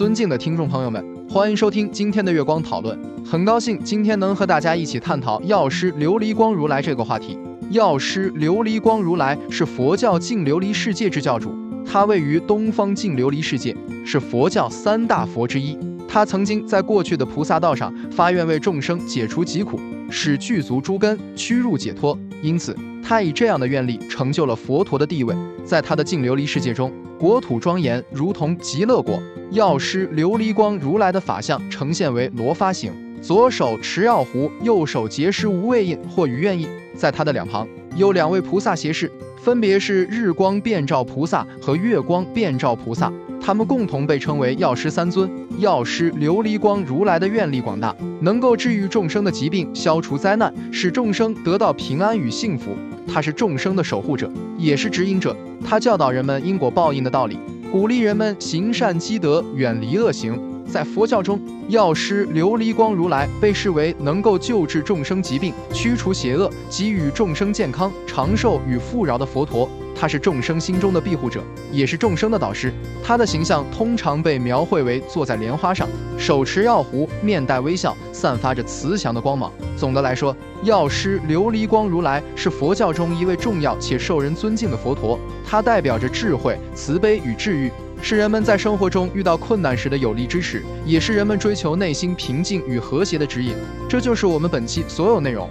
尊敬的听众朋友们，欢迎收听今天的月光讨论。很高兴今天能和大家一起探讨药师琉璃光如来这个话题。药师琉璃光如来是佛教净琉璃世界之教主，他位于东方净琉璃世界，是佛教三大佛之一。他曾经在过去的菩萨道上发愿为众生解除疾苦，使具足诸根趋入解脱，因此他以这样的愿力成就了佛陀的地位。在他的净琉璃世界中，国土庄严，如同极乐国。药师琉璃光如来的法相呈现为罗发形，左手持药壶，右手结施无畏印或余愿印。在他的两旁有两位菩萨胁侍，分别是日光遍照菩萨和月光遍照菩萨。他们共同被称为药师三尊。药师琉璃光如来的愿力广大，能够治愈众生的疾病，消除灾难，使众生得到平安与幸福。他是众生的守护者，也是指引者。他教导人们因果报应的道理，鼓励人们行善积德，远离恶行。在佛教中，药师琉璃光如来被视为能够救治众生疾病、驱除邪恶、给予众生健康、长寿与富饶的佛陀。他是众生心中的庇护者，也是众生的导师。他的形象通常被描绘为坐在莲花上，手持药壶，面带微笑，散发着慈祥的光芒。总的来说，药师琉璃光如来是佛教中一位重要且受人尊敬的佛陀。他代表着智慧、慈悲与治愈。是人们在生活中遇到困难时的有力支持，也是人们追求内心平静与和谐的指引。这就是我们本期所有内容。